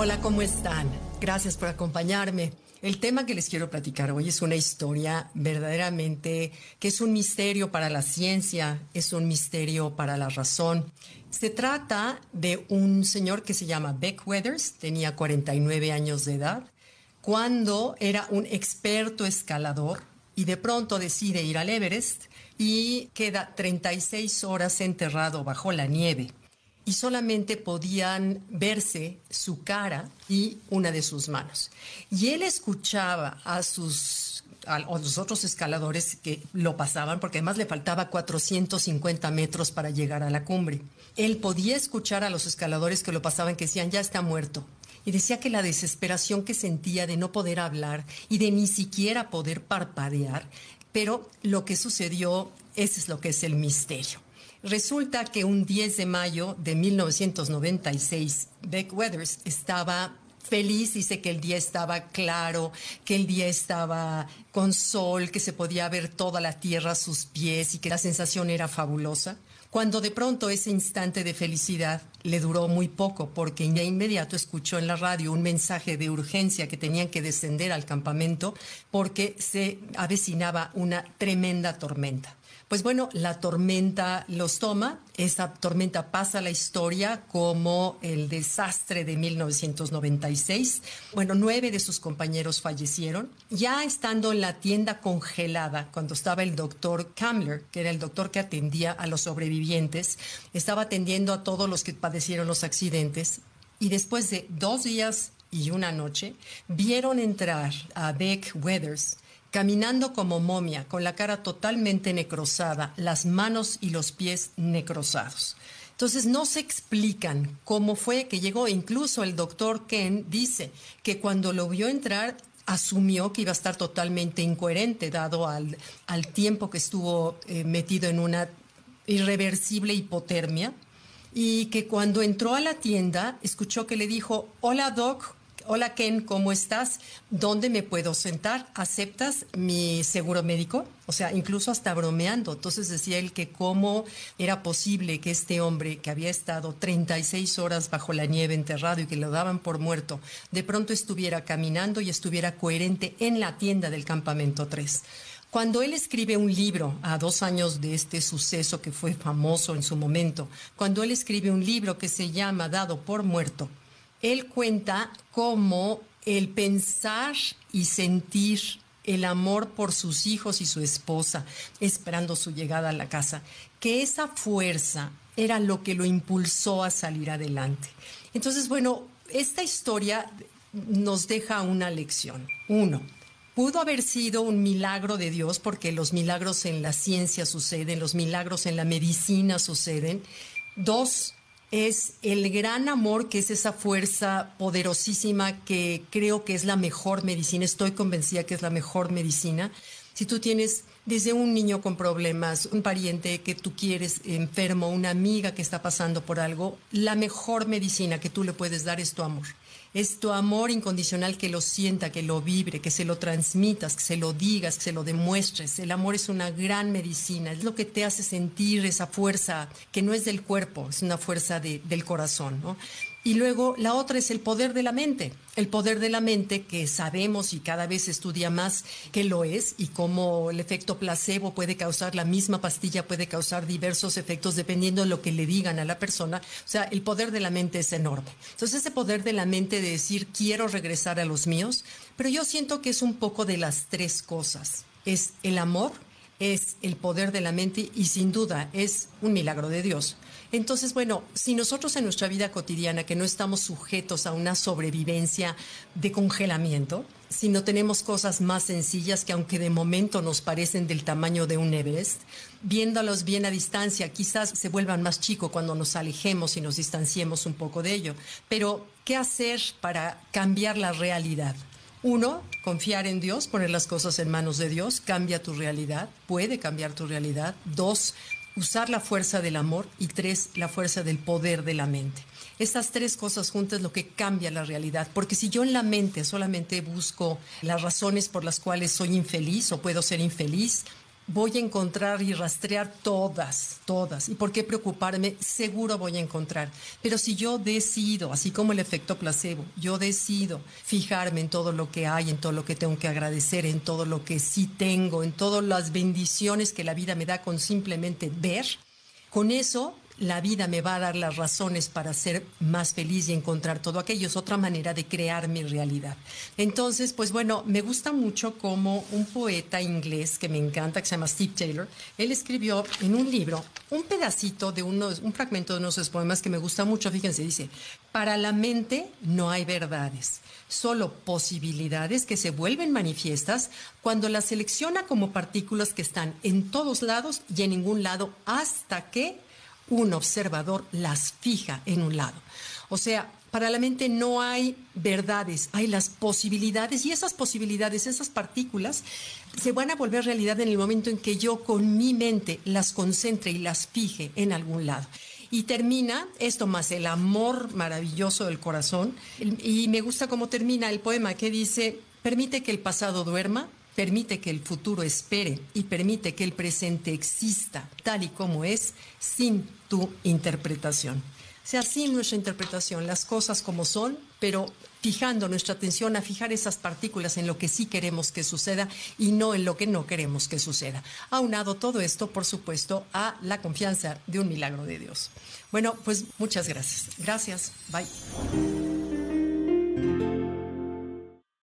Hola, ¿cómo están? Gracias por acompañarme. El tema que les quiero platicar hoy es una historia verdaderamente que es un misterio para la ciencia, es un misterio para la razón. Se trata de un señor que se llama Beck Weathers, tenía 49 años de edad, cuando era un experto escalador y de pronto decide ir al Everest y queda 36 horas enterrado bajo la nieve y solamente podían verse su cara y una de sus manos. Y él escuchaba a sus a los otros escaladores que lo pasaban, porque además le faltaba 450 metros para llegar a la cumbre. Él podía escuchar a los escaladores que lo pasaban que decían, ya está muerto. Y decía que la desesperación que sentía de no poder hablar y de ni siquiera poder parpadear, pero lo que sucedió, ese es lo que es el misterio. Resulta que un 10 de mayo de 1996, Beck Weathers estaba feliz, dice que el día estaba claro, que el día estaba con sol, que se podía ver toda la tierra a sus pies y que la sensación era fabulosa. Cuando de pronto ese instante de felicidad le duró muy poco porque de inmediato escuchó en la radio un mensaje de urgencia que tenían que descender al campamento porque se avecinaba una tremenda tormenta. Pues bueno, la tormenta los toma, esa tormenta pasa a la historia como el desastre de 1996. Bueno, nueve de sus compañeros fallecieron. Ya estando en la tienda congelada, cuando estaba el doctor Kamler, que era el doctor que atendía a los sobrevivientes, estaba atendiendo a todos los que padecieron los accidentes. Y después de dos días y una noche, vieron entrar a Beck Weathers caminando como momia, con la cara totalmente necrosada, las manos y los pies necrosados. Entonces no se explican cómo fue que llegó. Incluso el doctor Ken dice que cuando lo vio entrar asumió que iba a estar totalmente incoherente dado al, al tiempo que estuvo eh, metido en una irreversible hipotermia y que cuando entró a la tienda escuchó que le dijo, hola doc, hola Ken, ¿cómo estás? ¿Dónde me puedo sentar? ¿Aceptas mi seguro médico? O sea, incluso hasta bromeando. Entonces decía él que cómo era posible que este hombre que había estado 36 horas bajo la nieve enterrado y que lo daban por muerto, de pronto estuviera caminando y estuviera coherente en la tienda del campamento 3. Cuando él escribe un libro, a dos años de este suceso que fue famoso en su momento, cuando él escribe un libro que se llama Dado por muerto, él cuenta cómo el pensar y sentir el amor por sus hijos y su esposa, esperando su llegada a la casa, que esa fuerza era lo que lo impulsó a salir adelante. Entonces, bueno, esta historia nos deja una lección. Uno, pudo haber sido un milagro de Dios, porque los milagros en la ciencia suceden, los milagros en la medicina suceden. Dos, es el gran amor que es esa fuerza poderosísima que creo que es la mejor medicina, estoy convencida que es la mejor medicina. Si tú tienes desde un niño con problemas, un pariente que tú quieres enfermo, una amiga que está pasando por algo, la mejor medicina que tú le puedes dar es tu amor es tu amor incondicional que lo sienta, que lo vibre, que se lo transmitas, que se lo digas, que se lo demuestres. El amor es una gran medicina, es lo que te hace sentir esa fuerza que no es del cuerpo, es una fuerza del corazón. ¿no? Y luego la otra es el poder de la mente. El poder de la mente que sabemos y cada vez estudia más que lo es y cómo el efecto placebo puede causar, la misma pastilla puede causar diversos efectos dependiendo de lo que le digan a la persona. O sea, el poder de la mente es enorme. Entonces ese poder de la mente de decir quiero regresar a los míos, pero yo siento que es un poco de las tres cosas. Es el amor, es el poder de la mente y sin duda es un milagro de Dios. Entonces, bueno, si nosotros en nuestra vida cotidiana, que no estamos sujetos a una sobrevivencia de congelamiento, si no tenemos cosas más sencillas que aunque de momento nos parecen del tamaño de un Everest, viéndolos bien a distancia, quizás se vuelvan más chicos cuando nos alejemos y nos distanciemos un poco de ello. Pero, ¿qué hacer para cambiar la realidad? Uno, confiar en Dios, poner las cosas en manos de Dios, cambia tu realidad, puede cambiar tu realidad. Dos, usar la fuerza del amor y tres, la fuerza del poder de la mente. Estas tres cosas juntas lo que cambia la realidad, porque si yo en la mente solamente busco las razones por las cuales soy infeliz o puedo ser infeliz, voy a encontrar y rastrear todas, todas. ¿Y por qué preocuparme? Seguro voy a encontrar. Pero si yo decido, así como el efecto placebo, yo decido fijarme en todo lo que hay, en todo lo que tengo que agradecer, en todo lo que sí tengo, en todas las bendiciones que la vida me da con simplemente ver, con eso la vida me va a dar las razones para ser más feliz y encontrar todo aquello. Es otra manera de crear mi realidad. Entonces, pues bueno, me gusta mucho como un poeta inglés que me encanta, que se llama Steve Taylor, él escribió en un libro un pedacito de unos, un fragmento de unos de sus poemas que me gusta mucho. Fíjense, dice, para la mente no hay verdades, solo posibilidades que se vuelven manifiestas cuando las selecciona como partículas que están en todos lados y en ningún lado hasta que un observador las fija en un lado. O sea, para la mente no hay verdades, hay las posibilidades y esas posibilidades, esas partículas, se van a volver realidad en el momento en que yo con mi mente las concentre y las fije en algún lado. Y termina esto más el amor maravilloso del corazón. Y me gusta cómo termina el poema que dice, permite que el pasado duerma, permite que el futuro espere y permite que el presente exista tal y como es sin tu interpretación. O sea, sin nuestra interpretación, las cosas como son, pero fijando nuestra atención a fijar esas partículas en lo que sí queremos que suceda y no en lo que no queremos que suceda. Aunado todo esto, por supuesto, a la confianza de un milagro de Dios. Bueno, pues muchas gracias. Gracias. Bye.